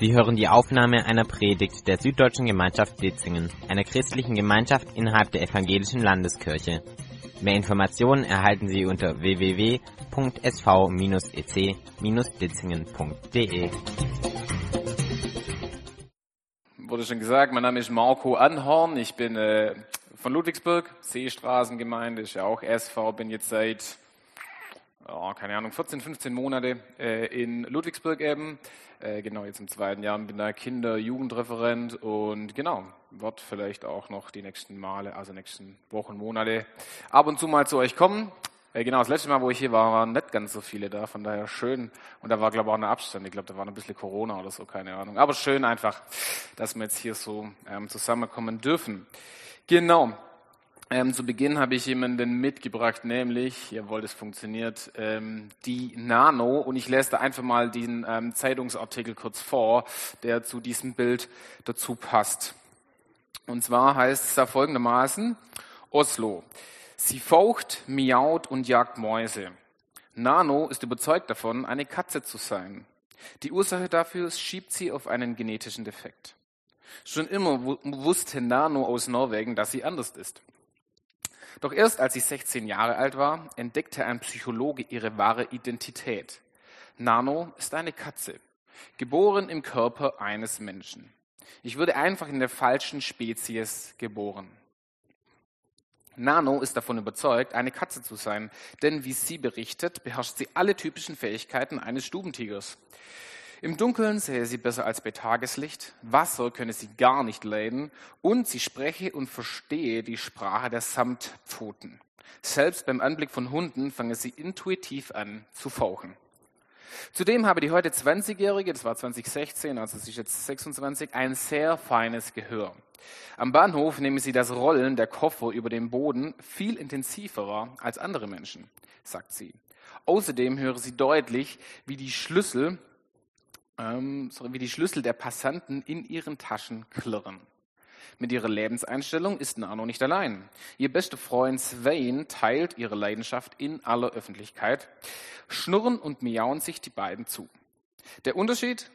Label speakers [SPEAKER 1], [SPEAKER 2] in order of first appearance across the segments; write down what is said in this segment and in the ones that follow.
[SPEAKER 1] Sie hören die Aufnahme einer Predigt der Süddeutschen Gemeinschaft Ditzingen, einer christlichen Gemeinschaft innerhalb der Evangelischen Landeskirche. Mehr Informationen erhalten Sie unter www.sv-ec-ditzingen.de.
[SPEAKER 2] Wurde schon gesagt, mein Name ist Marco Anhorn, ich bin äh, von Ludwigsburg, Seestraßengemeinde, ist ja auch SV, bin jetzt seit, oh, keine Ahnung, 14, 15 Monate äh, in Ludwigsburg eben. Äh, genau, jetzt im zweiten Jahr bin da Kinder-, Jugendreferent und genau, wird vielleicht auch noch die nächsten Male, also nächsten Wochen, Monate ab und zu mal zu euch kommen. Äh, genau, das letzte Mal, wo ich hier war, waren nicht ganz so viele da, von daher schön. Und da war, glaube ich, auch ein Abstand. Ich glaube, da war ein bisschen Corona oder so, keine Ahnung. Aber schön einfach, dass wir jetzt hier so ähm, zusammenkommen dürfen. Genau. Ähm, zu Beginn habe ich jemanden mitgebracht, nämlich, jawohl, das funktioniert, ähm, die Nano. Und ich lese da einfach mal den ähm, Zeitungsartikel kurz vor, der zu diesem Bild dazu passt. Und zwar heißt es da folgendermaßen, Oslo. Sie faucht, miaut und jagt Mäuse. Nano ist überzeugt davon, eine Katze zu sein. Die Ursache dafür schiebt sie auf einen genetischen Defekt. Schon immer wusste Nano aus Norwegen, dass sie anders ist. Doch erst als sie 16 Jahre alt war, entdeckte ein Psychologe ihre wahre Identität. Nano ist eine Katze, geboren im Körper eines Menschen. Ich wurde einfach in der falschen Spezies geboren. Nano ist davon überzeugt, eine Katze zu sein, denn wie sie berichtet, beherrscht sie alle typischen Fähigkeiten eines Stubentigers. Im Dunkeln sähe sie besser als bei Tageslicht, Wasser könne sie gar nicht leiden und sie spreche und verstehe die Sprache der Samtpfoten. Selbst beim Anblick von Hunden fange sie intuitiv an zu fauchen. Zudem habe die heute 20-Jährige, das war 2016, also sie ist jetzt 26, ein sehr feines Gehör. Am Bahnhof nehme sie das Rollen der Koffer über dem Boden viel intensiver als andere Menschen, sagt sie. Außerdem höre sie deutlich, wie die Schlüssel ähm, wie die Schlüssel der Passanten in ihren Taschen klirren. Mit ihrer Lebenseinstellung ist Nano nicht allein. Ihr bester Freund Swain teilt ihre Leidenschaft in aller Öffentlichkeit. Schnurren und miauen sich die beiden zu. Der Unterschied?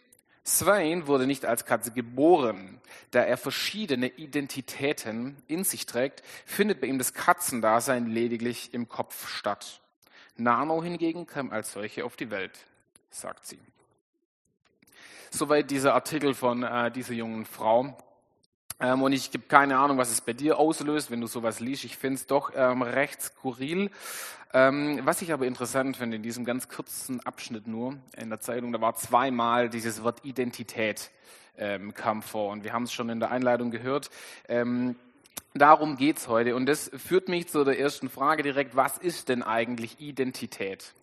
[SPEAKER 2] Swain wurde nicht als Katze geboren. Da er verschiedene Identitäten in sich trägt, findet bei ihm das Katzendasein lediglich im Kopf statt. Nano hingegen kam als solche auf die Welt, sagt sie. Soweit dieser Artikel von äh, dieser jungen Frau. Ähm, und ich gebe keine Ahnung, was es bei dir auslöst, wenn du sowas liest. Ich finde es doch ähm, recht skurril. Ähm, was ich aber interessant finde, in diesem ganz kurzen Abschnitt nur in der Zeitung, da war zweimal dieses Wort Identität ähm, kam vor. Und wir haben es schon in der Einleitung gehört. Ähm, darum geht's heute. Und das führt mich zu der ersten Frage direkt. Was ist denn eigentlich Identität?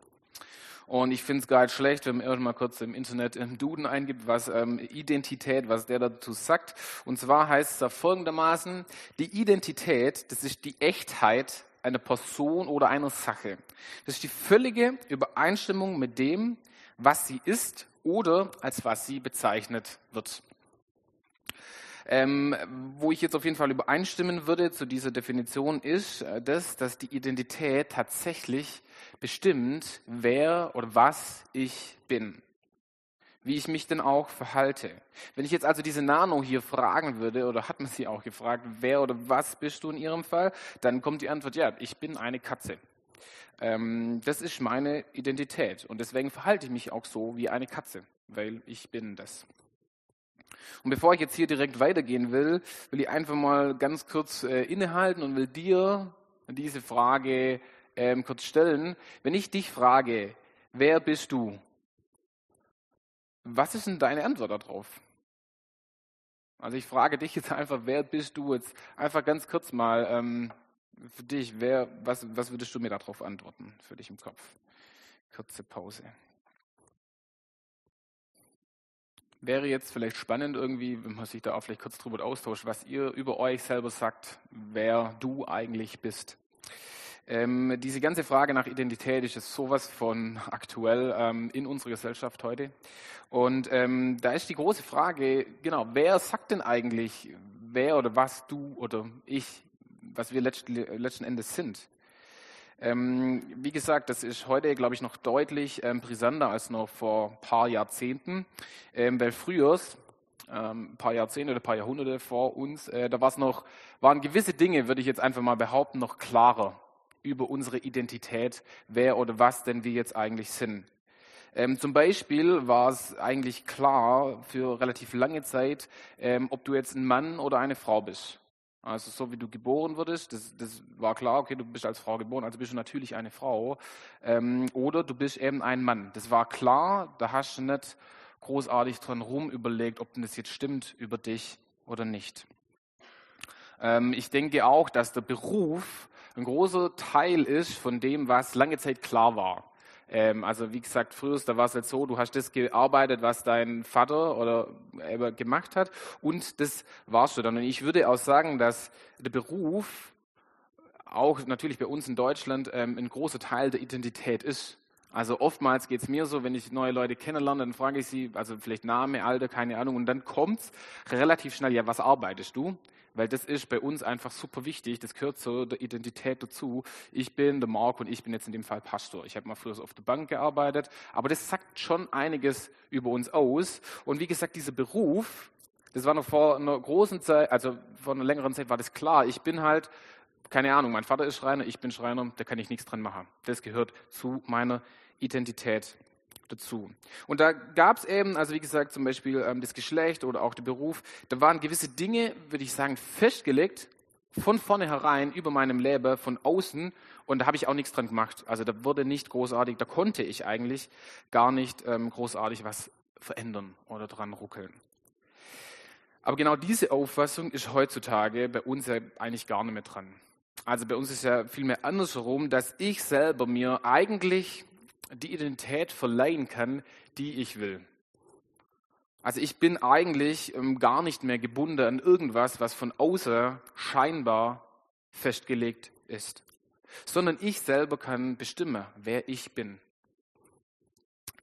[SPEAKER 2] Und ich finde es gar nicht schlecht, wenn man erstmal kurz im Internet im Duden eingibt, was ähm, Identität, was der dazu sagt. Und zwar heißt es da folgendermaßen, die Identität, das ist die Echtheit einer Person oder einer Sache. Das ist die völlige Übereinstimmung mit dem, was sie ist oder als was sie bezeichnet wird. Ähm, wo ich jetzt auf jeden Fall übereinstimmen würde zu dieser Definition ist äh, das, dass die Identität tatsächlich bestimmt, wer oder was ich bin. Wie ich mich denn auch verhalte. Wenn ich jetzt also diese Nano hier fragen würde, oder hat man sie auch gefragt, wer oder was bist du in ihrem Fall, dann kommt die Antwort, ja, ich bin eine Katze. Ähm, das ist meine Identität. Und deswegen verhalte ich mich auch so wie eine Katze, weil ich bin das. Und bevor ich jetzt hier direkt weitergehen will, will ich einfach mal ganz kurz äh, innehalten und will dir diese Frage ähm, kurz stellen. Wenn ich dich frage, wer bist du? Was ist denn deine Antwort darauf? Also ich frage dich jetzt einfach, wer bist du jetzt? Einfach ganz kurz mal ähm, für dich, wer, was, was würdest du mir darauf antworten, für dich im Kopf? Kurze Pause. Wäre jetzt vielleicht spannend irgendwie, wenn man sich da auch vielleicht kurz drüber austauscht, was ihr über euch selber sagt, wer du eigentlich bist. Ähm, diese ganze Frage nach Identität ist sowas von aktuell ähm, in unserer Gesellschaft heute. Und ähm, da ist die große Frage, genau, wer sagt denn eigentlich, wer oder was du oder ich, was wir letzten, letzten Endes sind? Ähm, wie gesagt, das ist heute, glaube ich, noch deutlich ähm, brisanter als noch vor ein paar Jahrzehnten, ähm, weil früher, ähm, ein paar Jahrzehnte oder ein paar Jahrhunderte vor uns, äh, da war's noch, waren gewisse Dinge, würde ich jetzt einfach mal behaupten, noch klarer über unsere Identität, wer oder was denn wir jetzt eigentlich sind. Ähm, zum Beispiel war es eigentlich klar für relativ lange Zeit, ähm, ob du jetzt ein Mann oder eine Frau bist. Also so wie du geboren wurdest, das, das war klar, okay, du bist als Frau geboren, also bist du natürlich eine Frau. Ähm, oder du bist eben ein Mann. Das war klar, da hast du nicht großartig dran rum überlegt, ob denn das jetzt stimmt über dich oder nicht. Ähm, ich denke auch, dass der Beruf ein großer Teil ist von dem, was lange Zeit klar war. Ähm, also wie gesagt, früher da war es jetzt so, du hast das gearbeitet, was dein Vater oder eben gemacht hat und das warst du dann. Und ich würde auch sagen, dass der Beruf auch natürlich bei uns in Deutschland ähm, ein großer Teil der Identität ist. Also oftmals geht es mir so, wenn ich neue Leute kennenlerne, dann frage ich sie, also vielleicht Name, Alter, keine Ahnung, und dann kommt es relativ schnell, ja, was arbeitest du? Weil das ist bei uns einfach super wichtig. Das gehört zu der Identität dazu. Ich bin der Mark und ich bin jetzt in dem Fall Pastor. Ich habe mal früher auf der Bank gearbeitet, aber das sagt schon einiges über uns aus. Und wie gesagt, dieser Beruf, das war noch vor einer großen Zeit, also vor einer längeren Zeit war das klar. Ich bin halt keine Ahnung, mein Vater ist Schreiner, ich bin Schreiner, da kann ich nichts dran machen. Das gehört zu meiner Identität dazu. Und da gab es eben, also wie gesagt, zum Beispiel ähm, das Geschlecht oder auch der Beruf, da waren gewisse Dinge, würde ich sagen, festgelegt von vornherein über meinem Leben, von außen und da habe ich auch nichts dran gemacht. Also da wurde nicht großartig, da konnte ich eigentlich gar nicht ähm, großartig was verändern oder dran ruckeln. Aber genau diese Auffassung ist heutzutage bei uns ja eigentlich gar nicht mehr dran. Also bei uns ist ja vielmehr andersherum, dass ich selber mir eigentlich die Identität verleihen kann, die ich will. Also ich bin eigentlich ähm, gar nicht mehr gebunden an irgendwas, was von außen scheinbar festgelegt ist, sondern ich selber kann bestimmen, wer ich bin.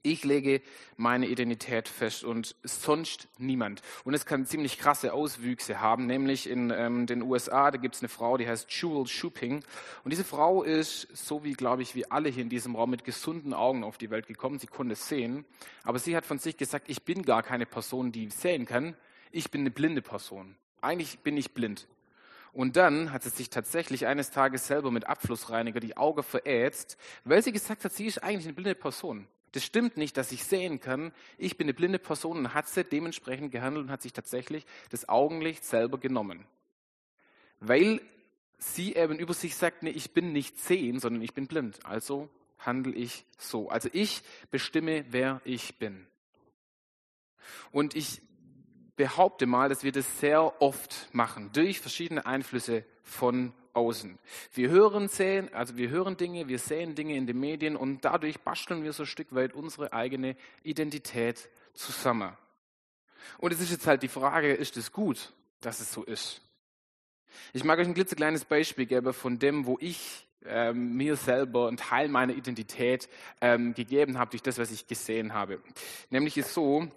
[SPEAKER 2] Ich lege meine Identität fest und sonst niemand. Und es kann ziemlich krasse Auswüchse haben, nämlich in ähm, den USA, da gibt es eine Frau, die heißt Jewel Shuping. Und diese Frau ist, so wie, glaube ich, wie alle hier in diesem Raum, mit gesunden Augen auf die Welt gekommen. Sie konnte sehen. Aber sie hat von sich gesagt, ich bin gar keine Person, die sehen kann. Ich bin eine blinde Person. Eigentlich bin ich blind. Und dann hat sie sich tatsächlich eines Tages selber mit Abflussreiniger die Augen verätzt, weil sie gesagt hat, sie ist eigentlich eine blinde Person. Das stimmt nicht, dass ich sehen kann. Ich bin eine blinde Person und hat sie dementsprechend gehandelt und hat sich tatsächlich das Augenlicht selber genommen. Weil sie eben über sich sagt, nee, ich bin nicht sehen, sondern ich bin blind. Also handle ich so. Also ich bestimme, wer ich bin. Und ich behaupte mal, dass wir das sehr oft machen, durch verschiedene Einflüsse von außen. Wir hören, sehen, also wir hören Dinge, wir sehen Dinge in den Medien und dadurch basteln wir so ein Stück weit unsere eigene Identität zusammen. Und es ist jetzt halt die Frage, ist es gut, dass es so ist? Ich mag euch ein klitzekleines Beispiel geben von dem, wo ich ähm, mir selber einen Teil meiner Identität ähm, gegeben habe durch das, was ich gesehen habe. Nämlich ist so,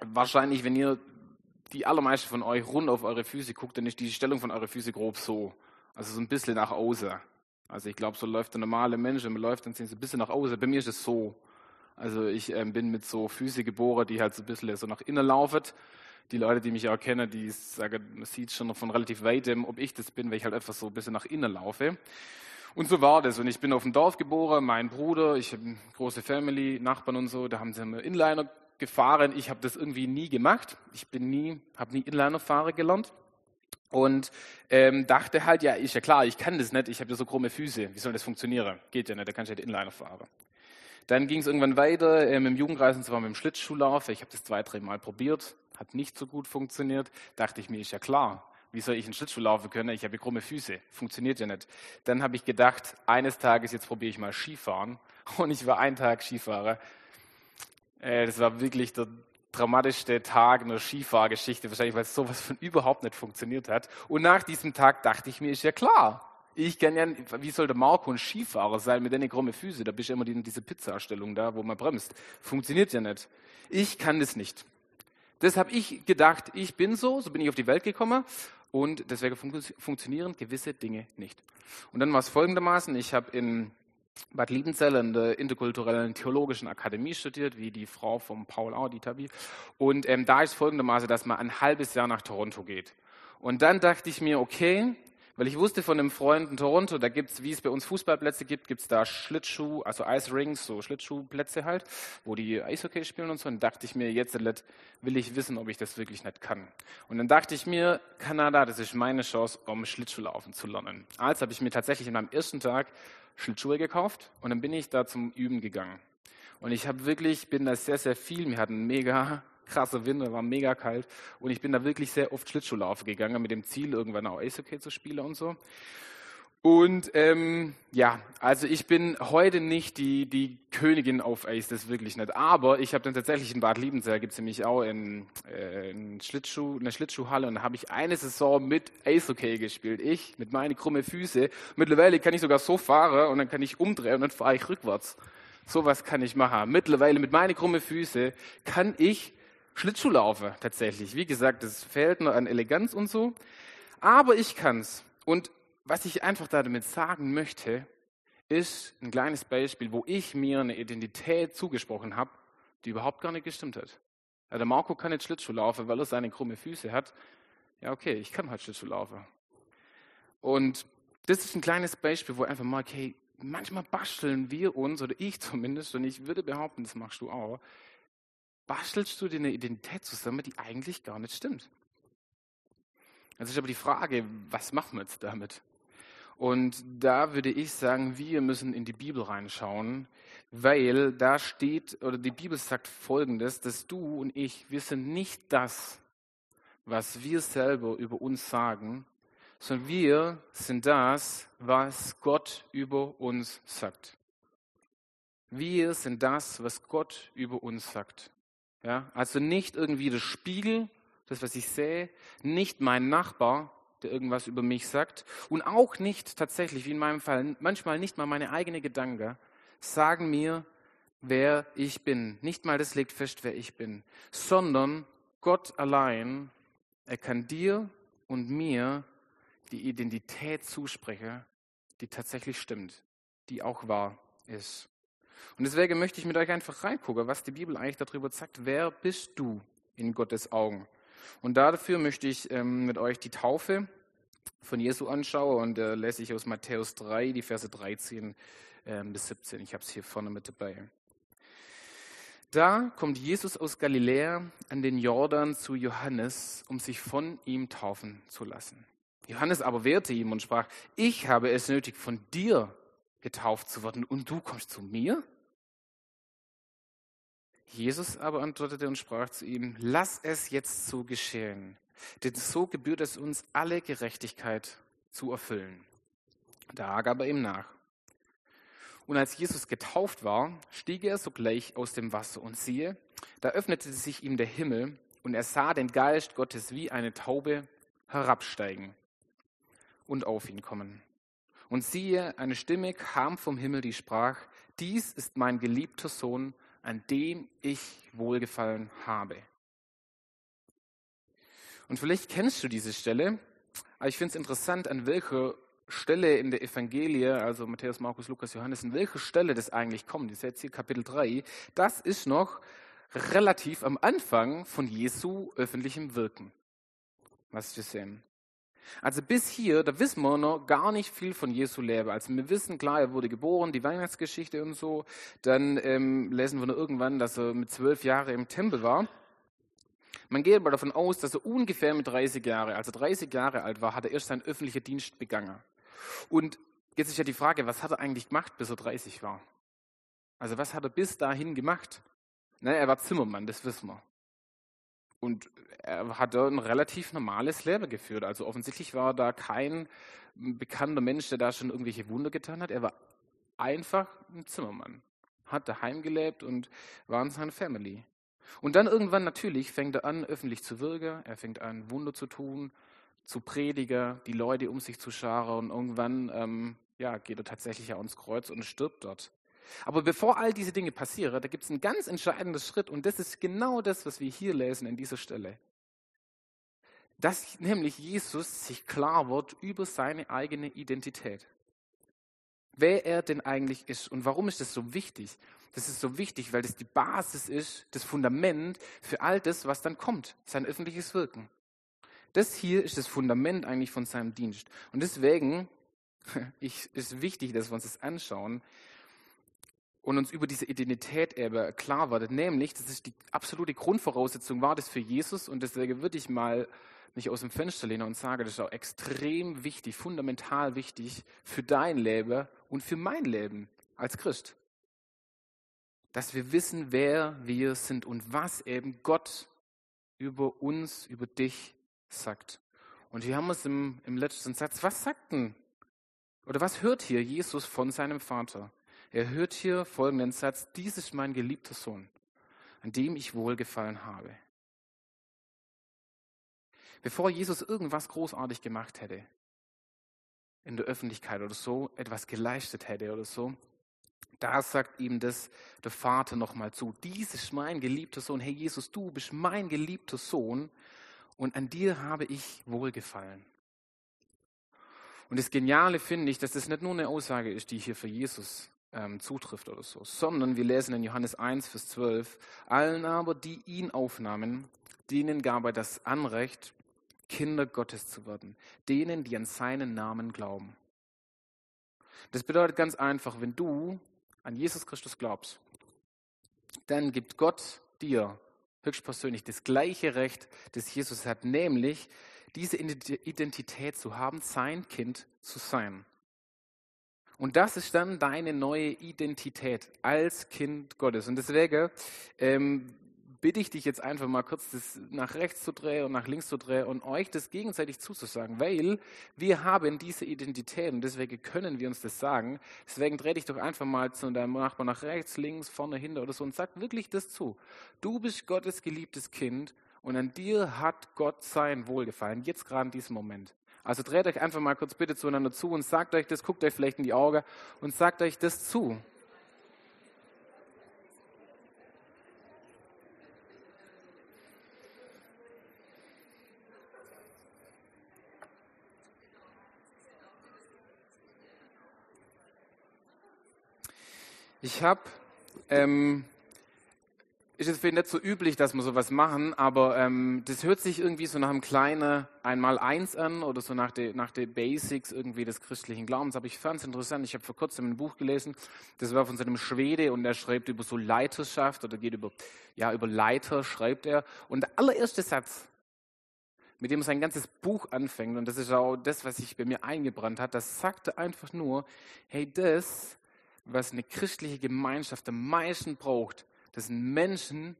[SPEAKER 2] wahrscheinlich, wenn ihr die allermeisten von euch rund auf eure Füße guckt, dann ist die Stellung von eurer Füße grob so. Also so ein bisschen nach außen. Also ich glaube, so läuft der normale Mensch, wenn man läuft, dann sind sie ein bisschen nach außen. Bei mir ist es so. Also ich ähm, bin mit so Füße geboren, die halt so ein bisschen so nach innen laufen. Die Leute, die mich auch kennen, die sagen, man sieht schon von relativ weitem, ob ich das bin, weil ich halt einfach so ein bisschen nach innen laufe. Und so war das. Und ich bin auf dem Dorf geboren, mein Bruder, ich habe eine große Family, Nachbarn und so, da haben sie einen Inliner gefahren. Ich habe das irgendwie nie gemacht. Ich bin nie, habe nie Inliner fahren gelernt und ähm, dachte halt, ja, ist ja klar, ich kann das nicht, ich habe ja so krumme Füße, wie soll das funktionieren? Geht ja nicht, da kann ich ja den Inliner fahren. Dann ging es irgendwann weiter ähm, im Jugendreisen, zwar mit dem Schlittschuhlauf, ich habe das zwei, drei Mal probiert, hat nicht so gut funktioniert, dachte ich mir, ist ja klar, wie soll ich einen Schlittschuh laufen können? Ich habe ja krumme Füße, funktioniert ja nicht. Dann habe ich gedacht, eines Tages, jetzt probiere ich mal Skifahren und ich war einen Tag Skifahrer. Äh, das war wirklich der dramatischste Tag in der Skifahrgeschichte, wahrscheinlich, weil sowas von überhaupt nicht funktioniert hat. Und nach diesem Tag dachte ich mir, ist ja klar, ich kann ja, wie soll der Marco ein Skifahrer sein mit den krummen Füßen? Da bist du immer diese Pizzastellung da, wo man bremst. Funktioniert ja nicht. Ich kann das nicht. Das habe ich gedacht, ich bin so, so bin ich auf die Welt gekommen und deswegen fun funktionieren gewisse Dinge nicht. Und dann war es folgendermaßen, ich habe in Bad Liebenzell in der interkulturellen theologischen Akademie studiert, wie die Frau von Paul auch, die Tabi. Und ähm, da ist folgendermaßen, dass man ein halbes Jahr nach Toronto geht. Und dann dachte ich mir, okay, weil ich wusste von einem Freund in Toronto, da gibt's, wie es bei uns Fußballplätze gibt, gibt's da Schlittschuh, also Ice Rings, so Schlittschuhplätze halt, wo die Eishockey spielen und so. Und dachte ich mir, jetzt will ich wissen, ob ich das wirklich nicht kann. Und dann dachte ich mir, Kanada, das ist meine Chance, um Schlittschuhlaufen zu lernen. Also habe ich mir tatsächlich in meinem ersten Tag Schlittschuhe gekauft und dann bin ich da zum Üben gegangen. Und ich habe wirklich, bin da sehr, sehr viel, wir hatten mega krasser Winter, war mega kalt und ich bin da wirklich sehr oft Schlittschuhlaufen gegangen mit dem Ziel, irgendwann auch Eishockey zu spielen und so. Und ähm, ja, also ich bin heute nicht die, die Königin auf Eis, das wirklich nicht. Aber ich habe dann tatsächlich in Bad Liebenzell, gibt es nämlich auch in, äh, in Schlittschuh, eine Schlittschuhhalle und da habe ich eine Saison mit Eishockey gespielt. Ich mit meinen krummen Füße. Mittlerweile kann ich sogar so fahren und dann kann ich umdrehen und dann fahre ich rückwärts. Sowas kann ich machen. Mittlerweile mit meinen krummen Füße kann ich Schlittschuh laufen tatsächlich. Wie gesagt, es fehlt nur an Eleganz und so. Aber ich kann's. Und was ich einfach damit sagen möchte, ist ein kleines Beispiel, wo ich mir eine Identität zugesprochen habe, die überhaupt gar nicht gestimmt hat. Ja, der Marco kann nicht Schlittschuh laufen, weil er seine krumme Füße hat. Ja, okay, ich kann halt Schlittschuh laufen. Und das ist ein kleines Beispiel, wo einfach mal, okay, manchmal basteln wir uns, oder ich zumindest, und ich würde behaupten, das machst du auch, bastelst du dir eine Identität zusammen, die eigentlich gar nicht stimmt. Das ist aber die Frage, was machen wir jetzt damit? Und da würde ich sagen, wir müssen in die Bibel reinschauen, weil da steht, oder die Bibel sagt Folgendes, dass du und ich, wir sind nicht das, was wir selber über uns sagen, sondern wir sind das, was Gott über uns sagt. Wir sind das, was Gott über uns sagt. Ja, also nicht irgendwie das Spiegel, das, was ich sehe, nicht mein Nachbar, der irgendwas über mich sagt und auch nicht tatsächlich, wie in meinem Fall, manchmal nicht mal meine eigenen Gedanken sagen mir, wer ich bin. Nicht mal das legt fest, wer ich bin, sondern Gott allein, er kann dir und mir die Identität zusprechen, die tatsächlich stimmt, die auch wahr ist. Und deswegen möchte ich mit euch einfach reingucken, was die Bibel eigentlich darüber sagt. Wer bist du in Gottes Augen? Und dafür möchte ich ähm, mit euch die Taufe von Jesu anschauen und äh, lese ich aus Matthäus 3, die Verse 13 äh, bis 17. Ich habe es hier vorne mit dabei. Da kommt Jesus aus Galiläa an den Jordan zu Johannes, um sich von ihm taufen zu lassen. Johannes aber wehrte ihm und sprach, ich habe es nötig, von dir getauft zu werden und du kommst zu mir? Jesus aber antwortete und sprach zu ihm, lass es jetzt so geschehen, denn so gebührt es uns, alle Gerechtigkeit zu erfüllen. Da gab er ihm nach. Und als Jesus getauft war, stieg er sogleich aus dem Wasser und siehe, da öffnete sich ihm der Himmel und er sah den Geist Gottes wie eine Taube herabsteigen und auf ihn kommen. Und siehe, eine Stimme kam vom Himmel, die sprach, dies ist mein geliebter Sohn, an dem ich wohlgefallen habe. Und vielleicht kennst du diese Stelle, aber ich finde es interessant, an welcher Stelle in der Evangelie, also Matthäus, Markus, Lukas, Johannes, an welcher Stelle das eigentlich kommt. Das ist jetzt hier Kapitel 3. Das ist noch relativ am Anfang von Jesu öffentlichem Wirken, was wir sehen. Also bis hier, da wissen wir noch gar nicht viel von Jesu Leben. Also wir wissen, klar, er wurde geboren, die Weihnachtsgeschichte und so. Dann ähm, lesen wir noch irgendwann, dass er mit zwölf Jahren im Tempel war. Man geht aber davon aus, dass er ungefähr mit 30 Jahren, also 30 Jahre alt war, hat er erst seinen öffentlichen Dienst begangen. Und jetzt ist ja die Frage, was hat er eigentlich gemacht, bis er 30 war? Also was hat er bis dahin gemacht? Na, er war Zimmermann, das wissen wir. Und er hat ein relativ normales Leben geführt. Also offensichtlich war da kein bekannter Mensch, der da schon irgendwelche Wunder getan hat. Er war einfach ein Zimmermann, hat daheim gelebt und war in seiner Family. Und dann irgendwann natürlich fängt er an, öffentlich zu wirken. Er fängt an, Wunder zu tun, zu predigen, die Leute um sich zu scharen. Und irgendwann ähm, ja, geht er tatsächlich ans Kreuz und stirbt dort. Aber bevor all diese Dinge passieren, da gibt es einen ganz entscheidenden Schritt und das ist genau das, was wir hier lesen in dieser Stelle. dass nämlich Jesus sich klar wird über seine eigene Identität. Wer er denn eigentlich ist und warum ist das so wichtig? Das ist so wichtig, weil das die Basis ist, das Fundament für all das, was dann kommt, sein öffentliches Wirken. Das hier ist das Fundament eigentlich von seinem Dienst. Und deswegen ich, ist wichtig, dass wir uns das anschauen und uns über diese Identität eben klar wird. Nämlich, das ist die absolute Grundvoraussetzung war das für Jesus und deswegen würde ich mal mich aus dem Fenster lehnen und sagen, das ist auch extrem wichtig, fundamental wichtig für dein Leben und für mein Leben als Christ dass wir wissen, wer wir sind und was eben Gott über uns, über dich sagt. Und hier haben wir es im, im letzten Satz. Was sagt denn, oder was hört hier Jesus von seinem Vater? Er hört hier folgenden Satz, dies ist mein geliebter Sohn, an dem ich wohlgefallen habe. Bevor Jesus irgendwas großartig gemacht hätte, in der Öffentlichkeit oder so, etwas geleistet hätte oder so, da sagt ihm das der Vater nochmal zu. Dies ist mein geliebter Sohn. Hey Jesus, du bist mein geliebter Sohn und an dir habe ich wohlgefallen. Und das Geniale finde ich, dass das nicht nur eine Aussage ist, die hier für Jesus ähm, zutrifft oder so, sondern wir lesen in Johannes 1, Vers 12, allen aber, die ihn aufnahmen, denen gab er das Anrecht, Kinder Gottes zu werden, denen, die an seinen Namen glauben. Das bedeutet ganz einfach, wenn du an Jesus Christus glaubst, dann gibt Gott dir höchstpersönlich das gleiche Recht, das Jesus hat, nämlich diese Identität zu haben, sein Kind zu sein. Und das ist dann deine neue Identität als Kind Gottes. Und deswegen ähm, bitte ich dich jetzt einfach mal kurz das nach rechts zu drehen und nach links zu drehen und euch das gegenseitig zuzusagen, weil wir haben diese Identität und deswegen können wir uns das sagen. Deswegen dreh dich doch einfach mal zu deinem Nachbarn nach rechts, links, vorne, hinter oder so und sag wirklich das zu. Du bist Gottes geliebtes Kind und an dir hat Gott sein Wohlgefallen, jetzt gerade in diesem Moment. Also dreht euch einfach mal kurz bitte zueinander zu und sagt euch das, guckt euch vielleicht in die Augen und sagt euch das zu. Ich habe, ähm, ist jetzt vielleicht nicht so üblich, dass wir sowas machen, aber ähm, das hört sich irgendwie so nach einem kleinen Einmal-Eins an oder so nach den nach de Basics irgendwie des christlichen Glaubens. Aber ich fand es interessant. Ich habe vor kurzem ein Buch gelesen, das war von so einem Schwede und er schreibt über so Leiterschaft oder geht über, ja, über Leiter schreibt er. Und der allererste Satz, mit dem sein ganzes Buch anfängt, und das ist auch das, was sich bei mir eingebrannt hat, das sagte einfach nur, hey, das was eine christliche Gemeinschaft am meisten braucht, das sind Menschen,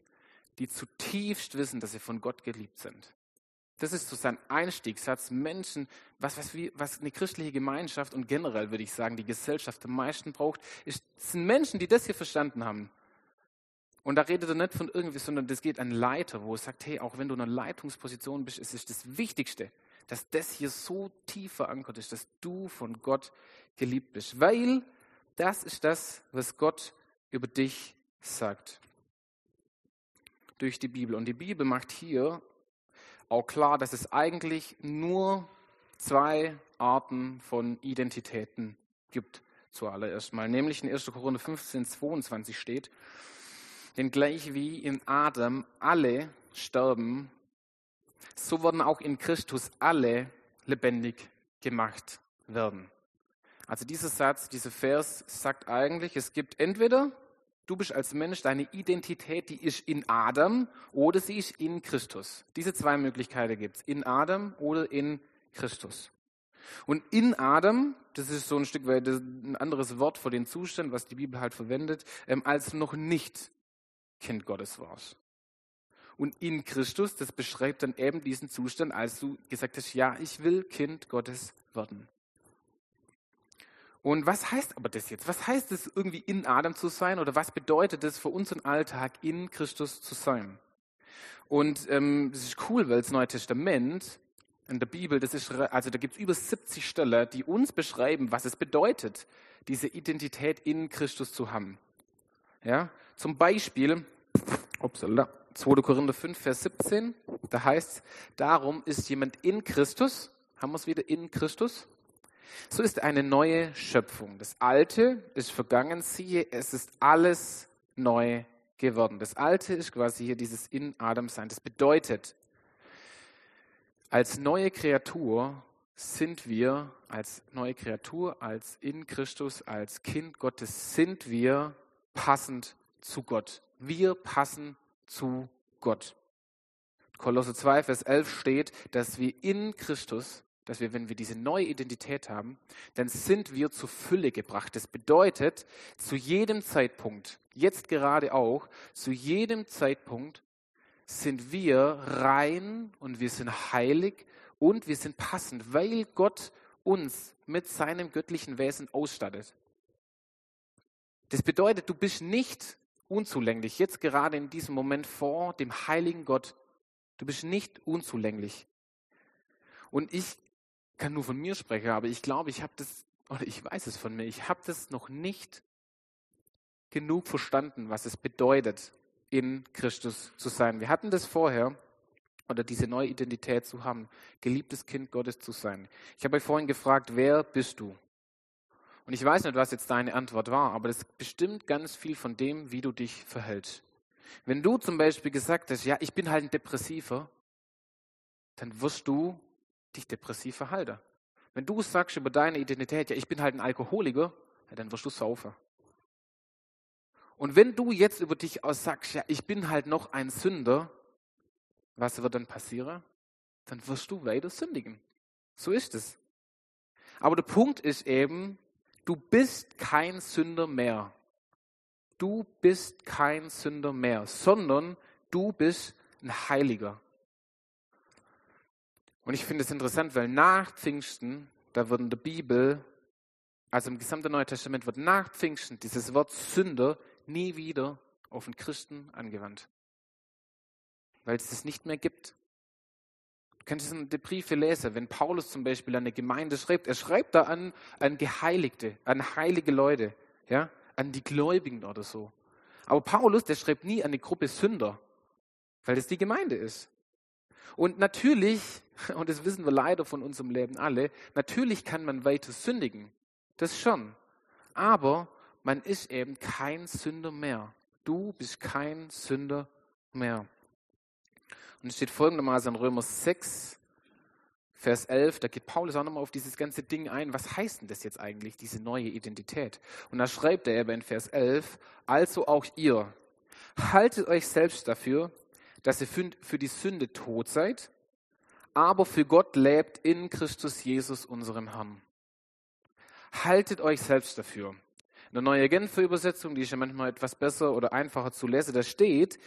[SPEAKER 2] die zutiefst wissen, dass sie von Gott geliebt sind. Das ist so sein Einstiegssatz. Menschen, was, was, was eine christliche Gemeinschaft und generell würde ich sagen, die Gesellschaft am meisten braucht, ist, sind Menschen, die das hier verstanden haben. Und da redet er nicht von irgendwie, sondern das geht an Leiter, wo er sagt, hey, auch wenn du in einer Leitungsposition bist, ist es das Wichtigste, dass das hier so tief verankert ist, dass du von Gott geliebt bist. Weil das ist das, was Gott über dich sagt. Durch die Bibel. Und die Bibel macht hier auch klar, dass es eigentlich nur zwei Arten von Identitäten gibt. Zuallererst mal. Nämlich in 1. Korinther 15, 22 steht, denn gleich wie in Adam alle sterben, so werden auch in Christus alle lebendig gemacht werden. Also dieser Satz, dieser Vers sagt eigentlich, es gibt entweder, du bist als Mensch, deine Identität, die ist in Adam oder sie ist in Christus. Diese zwei Möglichkeiten gibt es, in Adam oder in Christus. Und in Adam, das ist so ein Stück weit ein anderes Wort für den Zustand, was die Bibel halt verwendet, ähm, als noch nicht Kind Gottes warst. Und in Christus, das beschreibt dann eben diesen Zustand, als du gesagt hast, ja, ich will Kind Gottes werden. Und was heißt aber das jetzt? Was heißt es, irgendwie in Adam zu sein? Oder was bedeutet es für unseren Alltag, in Christus zu sein? Und ähm, das ist cool, weil das Neue Testament in der Bibel, das ist, also da gibt es über 70 Stellen, die uns beschreiben, was es bedeutet, diese Identität in Christus zu haben. Ja? Zum Beispiel, upsala, 2. Korinther 5, Vers 17, Da heißt darum ist jemand in Christus, haben wir es wieder in Christus, so ist eine neue Schöpfung. Das Alte ist vergangen, siehe, es ist alles neu geworden. Das Alte ist quasi hier dieses in Adam sein. Das bedeutet, als neue Kreatur sind wir, als neue Kreatur, als in Christus, als Kind Gottes, sind wir passend zu Gott. Wir passen zu Gott. Kolosse 2, Vers 11 steht, dass wir in Christus, dass wir, wenn wir diese neue Identität haben, dann sind wir zur Fülle gebracht. Das bedeutet, zu jedem Zeitpunkt, jetzt gerade auch, zu jedem Zeitpunkt sind wir rein und wir sind heilig und wir sind passend, weil Gott uns mit seinem göttlichen Wesen ausstattet. Das bedeutet, du bist nicht unzulänglich, jetzt gerade in diesem Moment vor dem heiligen Gott. Du bist nicht unzulänglich. Und ich kann nur von mir sprechen, aber ich glaube, ich habe das, oder ich weiß es von mir, ich habe das noch nicht genug verstanden, was es bedeutet, in Christus zu sein. Wir hatten das vorher, oder diese neue Identität zu haben, geliebtes Kind Gottes zu sein. Ich habe euch vorhin gefragt, wer bist du? Und ich weiß nicht, was jetzt deine Antwort war, aber das bestimmt ganz viel von dem, wie du dich verhältst. Wenn du zum Beispiel gesagt hast, ja, ich bin halt ein Depressiver, dann wirst du dich depressiv verhalten. Wenn du sagst über deine Identität, ja, ich bin halt ein Alkoholiker, ja, dann wirst du saufen. Und wenn du jetzt über dich aus sagst, ja, ich bin halt noch ein Sünder, was wird dann passieren? Dann wirst du weiter sündigen. So ist es. Aber der Punkt ist eben, du bist kein Sünder mehr. Du bist kein Sünder mehr, sondern du bist ein Heiliger. Und ich finde es interessant, weil nach Pfingsten, da wird in der Bibel, also im gesamten Neuen Testament, wird nach Pfingsten dieses Wort Sünder nie wieder auf den Christen angewandt. Weil es es nicht mehr gibt. Du kannst in den Briefe lesen, wenn Paulus zum Beispiel an eine Gemeinde schreibt, er schreibt da an, an Geheiligte, an heilige Leute, ja, an die Gläubigen oder so. Aber Paulus, der schreibt nie an eine Gruppe Sünder, weil das die Gemeinde ist. Und natürlich, und das wissen wir leider von unserem Leben alle, natürlich kann man weiter sündigen. Das schon. Aber man ist eben kein Sünder mehr. Du bist kein Sünder mehr. Und es steht folgendermaßen in Römer 6, Vers 11, da geht Paulus auch nochmal auf dieses ganze Ding ein. Was heißt denn das jetzt eigentlich, diese neue Identität? Und da schreibt er eben in Vers 11, also auch ihr, haltet euch selbst dafür, dass ihr für die Sünde tot seid, aber für Gott lebt in Christus Jesus, unserem Herrn. Haltet euch selbst dafür. In der neue Genfer Übersetzung, die ist ja manchmal etwas besser oder einfacher zu lesen, da steht,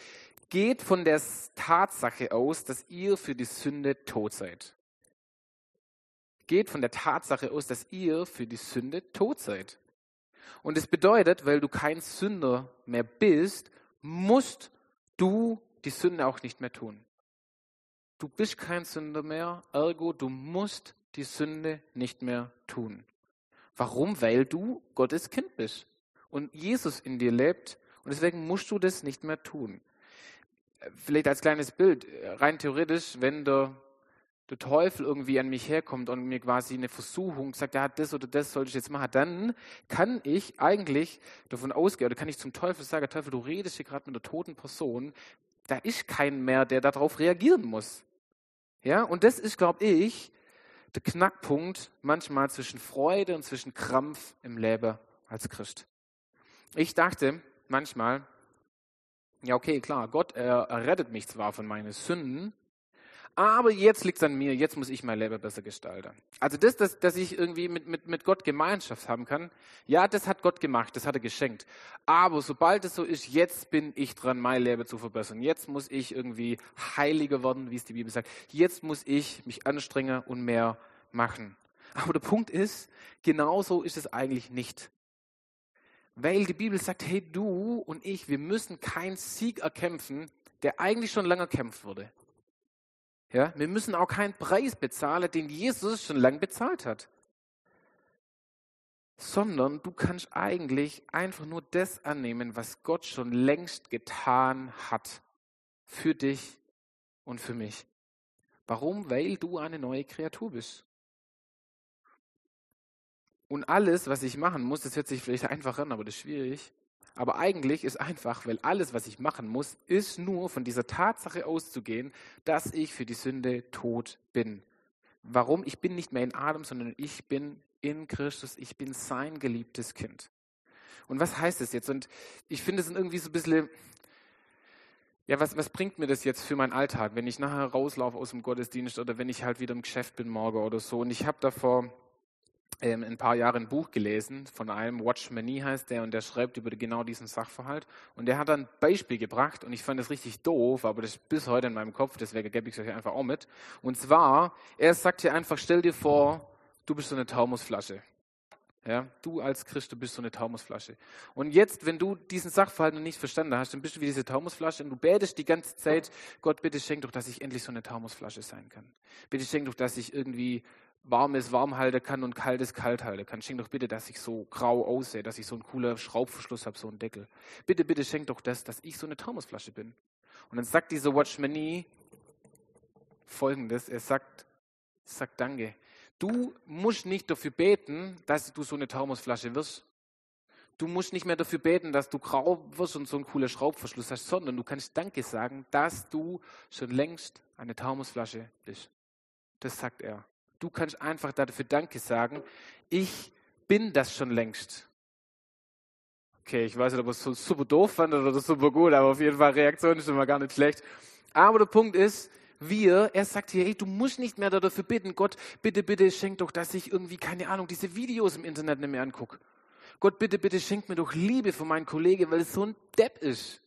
[SPEAKER 2] geht von der Tatsache aus, dass ihr für die Sünde tot seid. Geht von der Tatsache aus, dass ihr für die Sünde tot seid. Und es bedeutet, weil du kein Sünder mehr bist, musst du die Sünde auch nicht mehr tun. Du bist kein Sünder mehr, ergo du musst die Sünde nicht mehr tun. Warum? Weil du Gottes Kind bist und Jesus in dir lebt und deswegen musst du das nicht mehr tun. Vielleicht als kleines Bild, rein theoretisch, wenn der, der Teufel irgendwie an mich herkommt und mir quasi eine Versuchung sagt, ja, das oder das sollte ich jetzt machen, dann kann ich eigentlich davon ausgehen, oder kann ich zum Teufel sagen, Teufel, du redest hier gerade mit einer toten Person, da ist kein mehr, der darauf reagieren muss. Ja, und das ist, glaube ich, der Knackpunkt manchmal zwischen Freude und zwischen Krampf im Leben als Christ. Ich dachte manchmal, ja, okay, klar, Gott, er, er rettet mich zwar von meinen Sünden, aber jetzt liegt es an mir, jetzt muss ich mein Leben besser gestalten. Also das, dass, dass ich irgendwie mit, mit, mit Gott Gemeinschaft haben kann, ja, das hat Gott gemacht, das hat er geschenkt. Aber sobald es so ist, jetzt bin ich dran, mein Leben zu verbessern. Jetzt muss ich irgendwie heiliger werden, wie es die Bibel sagt. Jetzt muss ich mich anstrengen und mehr machen. Aber der Punkt ist, genauso ist es eigentlich nicht. Weil die Bibel sagt, hey, du und ich, wir müssen keinen Sieg erkämpfen, der eigentlich schon lange erkämpft wurde. Ja, wir müssen auch keinen Preis bezahlen, den Jesus schon lange bezahlt hat. Sondern du kannst eigentlich einfach nur das annehmen, was Gott schon längst getan hat. Für dich und für mich. Warum? Weil du eine neue Kreatur bist. Und alles, was ich machen muss, das hört sich vielleicht einfach an, aber das ist schwierig. Aber eigentlich ist einfach, weil alles, was ich machen muss, ist nur von dieser Tatsache auszugehen, dass ich für die Sünde tot bin. Warum? Ich bin nicht mehr in Adam, sondern ich bin in Christus. Ich bin sein geliebtes Kind. Und was heißt das jetzt? Und ich finde es irgendwie so ein bisschen, ja, was, was bringt mir das jetzt für meinen Alltag, wenn ich nachher rauslaufe aus dem Gottesdienst oder wenn ich halt wieder im Geschäft bin morgen oder so. Und ich habe davor ähm, ein paar Jahre ein Buch gelesen von einem, Watchmanie heißt der, und der schreibt über genau diesen Sachverhalt. Und der hat dann ein Beispiel gebracht und ich fand das richtig doof, aber das ist bis heute in meinem Kopf, deswegen gebe ich es euch einfach auch mit. Und zwar, er sagt hier einfach, stell dir vor, du bist so eine Taumusflasche. Ja, du als Christ, du bist so eine Taumusflasche. Und jetzt, wenn du diesen Sachverhalt noch nicht verstanden hast, dann bist du wie diese Taumusflasche und du betest die ganze Zeit, Gott, bitte schenk doch, dass ich endlich so eine Taumusflasche sein kann. Bitte schenk doch, dass ich irgendwie warmes warm halten kann und kaltes kalt halten kann. Schenk doch bitte, dass ich so grau aussehe, dass ich so einen coolen Schraubverschluss habe, so einen Deckel. Bitte, bitte schenk doch das, dass ich so eine Thermosflasche bin. Und dann sagt dieser Watchmanie folgendes, er sagt, sagt Danke. Du musst nicht dafür beten, dass du so eine Thermosflasche wirst. Du musst nicht mehr dafür beten, dass du grau wirst und so einen coolen Schraubverschluss hast, sondern du kannst Danke sagen, dass du schon längst eine Thermosflasche bist. Das sagt er. Du kannst einfach dafür Danke sagen. Ich bin das schon längst. Okay, ich weiß nicht, ob es so super doof fand oder super gut, aber auf jeden Fall Reaktion ist immer gar nicht schlecht. Aber der Punkt ist, wir, er sagt hier, hey, du musst nicht mehr dafür bitten, Gott, bitte, bitte schenk doch, dass ich irgendwie, keine Ahnung, diese Videos im Internet nicht mehr angucke. Gott, bitte, bitte schenk mir doch Liebe von meinem Kollegen, weil es so ein Depp ist.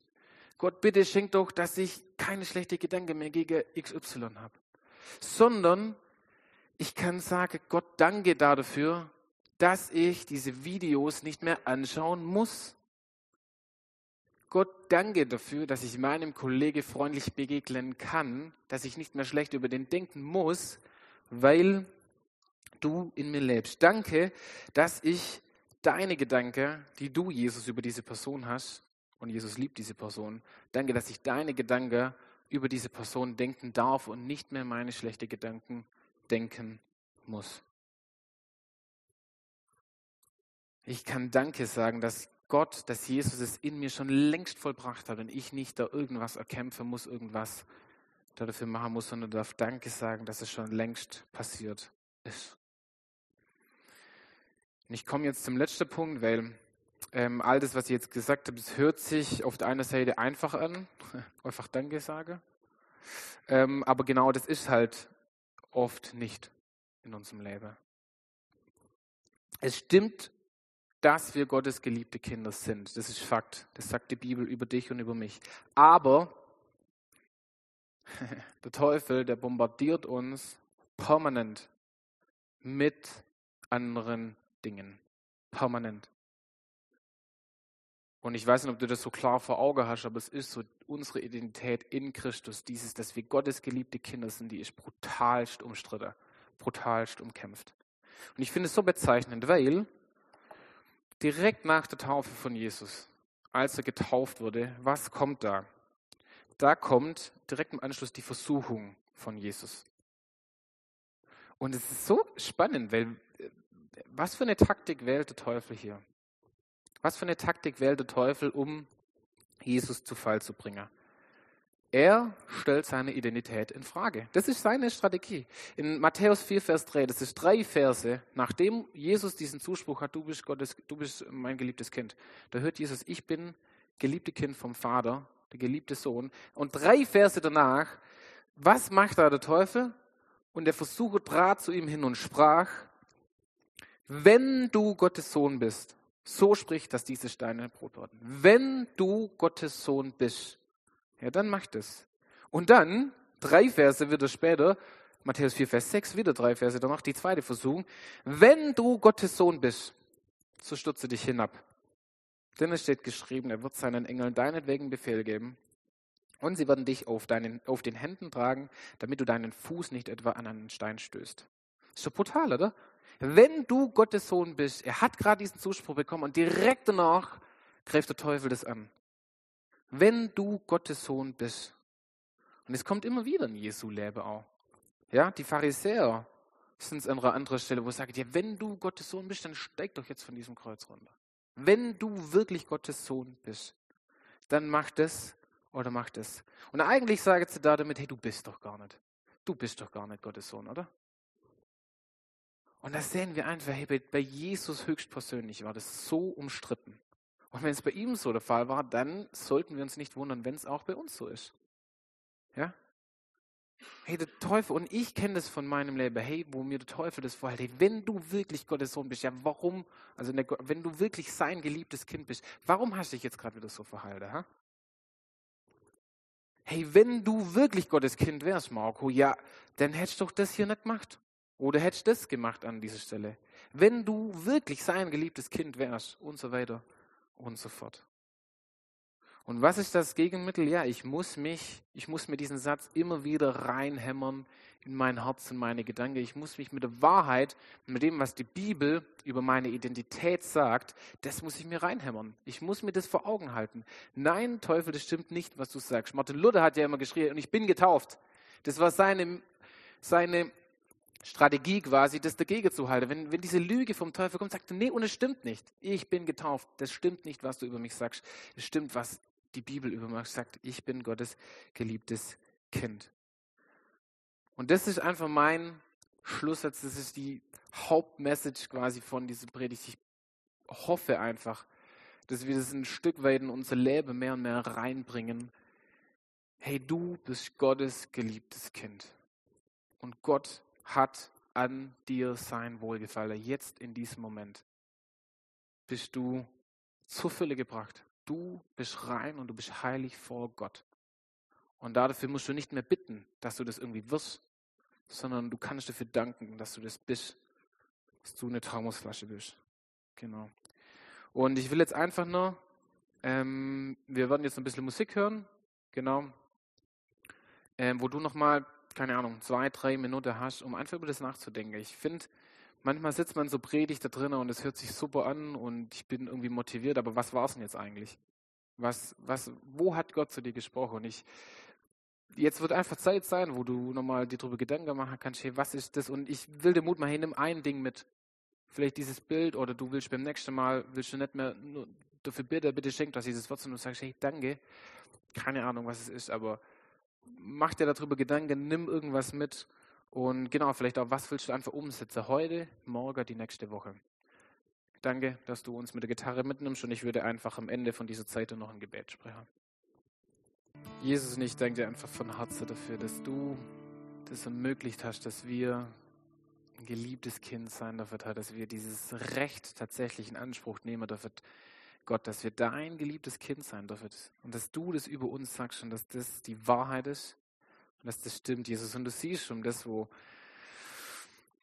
[SPEAKER 2] Gott, bitte schenk doch, dass ich keine schlechte Gedanken mehr gegen XY habe. Sondern ich kann sagen, Gott danke dafür, dass ich diese Videos nicht mehr anschauen muss. Gott danke dafür, dass ich meinem Kollege freundlich begegnen kann, dass ich nicht mehr schlecht über den denken muss, weil du in mir lebst. Danke, dass ich deine Gedanken, die du, Jesus, über diese Person hast, und Jesus liebt diese Person, danke, dass ich deine Gedanken über diese Person denken darf und nicht mehr meine schlechten Gedanken denken muss. Ich kann Danke sagen, dass Gott, dass Jesus es in mir schon längst vollbracht hat und ich nicht da irgendwas erkämpfen muss, irgendwas dafür machen muss, sondern darf Danke sagen, dass es schon längst passiert ist. Und ich komme jetzt zum letzten Punkt, weil ähm, all das, was ich jetzt gesagt habe, es hört sich auf der einen Seite einfach an, einfach Danke sage, ähm, aber genau das ist halt oft nicht in unserem Leben. Es stimmt, dass wir Gottes geliebte Kinder sind. Das ist Fakt. Das sagt die Bibel über dich und über mich. Aber der Teufel, der bombardiert uns permanent mit anderen Dingen. Permanent. Und ich weiß nicht, ob du das so klar vor Augen hast, aber es ist so, unsere Identität in Christus, dieses, dass wir Gottes geliebte Kinder sind, die ist brutalst umstritten brutalst umkämpft. Und ich finde es so bezeichnend, weil direkt nach der Taufe von Jesus, als er getauft wurde, was kommt da? Da kommt direkt im Anschluss die Versuchung von Jesus. Und es ist so spannend, weil was für eine Taktik wählt der Teufel hier? Was für eine Taktik wählt der Teufel, um Jesus zu Fall zu bringen? Er stellt seine Identität in Frage. Das ist seine Strategie. In Matthäus 4, Vers 3, das ist drei Verse, nachdem Jesus diesen Zuspruch hat, du bist Gottes, du bist mein geliebtes Kind. Da hört Jesus, ich bin geliebte Kind vom Vater, der geliebte Sohn. Und drei Verse danach, was macht da der Teufel? Und der Versucher trat zu ihm hin und sprach, wenn du Gottes Sohn bist, so spricht, dass diese Steine Brot werden. Wenn du Gottes Sohn bist, ja, dann macht es. Und dann, drei Verse wieder später, Matthäus 4, Vers 6, wieder drei Verse danach, die zweite Versuchung. Wenn du Gottes Sohn bist, so stürze dich hinab. Denn es steht geschrieben, er wird seinen Engeln deinetwegen Befehl geben. Und sie werden dich auf, deinen, auf den Händen tragen, damit du deinen Fuß nicht etwa an einen Stein stößt. Ist so brutal, oder? Wenn du Gottes Sohn bist, er hat gerade diesen Zuspruch bekommen und direkt danach greift der Teufel das an wenn du Gottes Sohn bist. Und es kommt immer wieder in Jesu Leben auch. Ja, die Pharisäer sind es an einer anderen Stelle, wo es sagt, ja, wenn du Gottes Sohn bist, dann steig doch jetzt von diesem Kreuz runter. Wenn du wirklich Gottes Sohn bist, dann mach das oder mach das. Und eigentlich sagen sie da damit, hey, du bist doch gar nicht. Du bist doch gar nicht Gottes Sohn, oder? Und das sehen wir einfach, hey, bei Jesus höchstpersönlich war das so umstritten. Und wenn es bei ihm so der Fall war, dann sollten wir uns nicht wundern, wenn es auch bei uns so ist. Ja? Hey, der Teufel, und ich kenne das von meinem Leben, hey, wo mir der Teufel das vorhält, hey, wenn du wirklich Gottes Sohn bist, ja, warum, also der, wenn du wirklich sein geliebtes Kind bist, warum hast du dich jetzt gerade wieder so verhalten, ha? Hey, wenn du wirklich Gottes Kind wärst, Marco, ja, dann hättest du doch das hier nicht gemacht. Oder hättest du das gemacht an dieser Stelle. Wenn du wirklich sein geliebtes Kind wärst und so weiter und so fort. Und was ist das Gegenmittel? Ja, ich muss mich, ich muss mir diesen Satz immer wieder reinhämmern in mein Herz und meine Gedanken. Ich muss mich mit der Wahrheit, mit dem, was die Bibel über meine Identität sagt, das muss ich mir reinhämmern. Ich muss mir das vor Augen halten. Nein, Teufel, das stimmt nicht, was du sagst. Martin Luther hat ja immer geschrien, und ich bin getauft. Das war seine, seine Strategie quasi, das dagegen zu halten. Wenn, wenn diese Lüge vom Teufel kommt, sagt er, nee, und es stimmt nicht. Ich bin getauft. Das stimmt nicht, was du über mich sagst. Es stimmt, was die Bibel über mich sagt. Ich bin Gottes geliebtes Kind. Und das ist einfach mein Schlusssatz. Das ist die Hauptmessage quasi von dieser Predigt. Ich hoffe einfach, dass wir das ein Stück weit in unser Leben mehr und mehr reinbringen. Hey, du bist Gottes geliebtes Kind. Und Gott hat an dir sein Wohlgefallen. Jetzt in diesem Moment bist du zur Fülle gebracht. Du bist rein und du bist heilig vor Gott. Und dafür musst du nicht mehr bitten, dass du das irgendwie wirst, sondern du kannst dafür danken, dass du das bist, dass du eine Thermosflasche bist. Genau. Und ich will jetzt einfach nur, ähm, wir werden jetzt ein bisschen Musik hören, genau, ähm, wo du nochmal keine Ahnung, zwei, drei Minuten hast, um einfach über das nachzudenken. Ich finde, manchmal sitzt man so predigt da drin und es hört sich super an und ich bin irgendwie motiviert, aber was war es denn jetzt eigentlich? Was, was, wo hat Gott zu dir gesprochen? Und ich, jetzt wird einfach Zeit sein, wo du nochmal dir darüber Gedanken machen kannst, hey, was ist das? Und ich will dir Mut mal hin, nimm ein Ding mit. Vielleicht dieses Bild oder du willst beim nächsten Mal, willst du nicht mehr nur dafür bitte, bitte schenk das dieses Wort, sondern du sagst, hey, danke. Keine Ahnung, was es ist, aber mach dir darüber Gedanken, nimm irgendwas mit und genau, vielleicht auch, was willst du einfach umsetzen? Heute, morgen, die nächste Woche. Danke, dass du uns mit der Gitarre mitnimmst und ich würde einfach am Ende von dieser Zeit noch ein Gebet sprechen. Jesus und ich danke dir einfach von Herzen dafür, dass du das ermöglicht hast, dass wir ein geliebtes Kind sein dürfen, dass wir dieses Recht tatsächlich in Anspruch nehmen dürfen, Gott, dass wir dein geliebtes Kind sein dürfen und dass du das über uns sagst und dass das die Wahrheit ist und dass das stimmt, Jesus. Und du siehst schon das, wo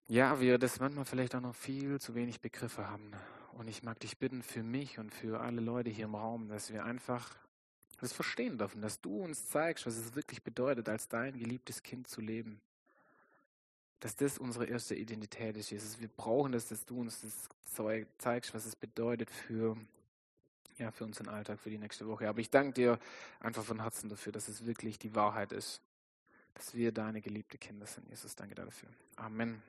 [SPEAKER 2] ja, wir das manchmal vielleicht auch noch viel zu wenig Begriffe haben. Und ich mag dich bitten für mich und für alle Leute hier im Raum, dass wir einfach das verstehen dürfen, dass du uns zeigst, was es wirklich bedeutet, als dein geliebtes Kind zu leben. Dass das unsere erste Identität ist, Jesus. Wir brauchen das, dass du uns das zeigst, was es bedeutet für ja, für unseren Alltag, für die nächste Woche. Aber ich danke dir einfach von Herzen dafür, dass es wirklich die Wahrheit ist, dass wir deine geliebte Kinder sind. Jesus, danke dafür. Amen.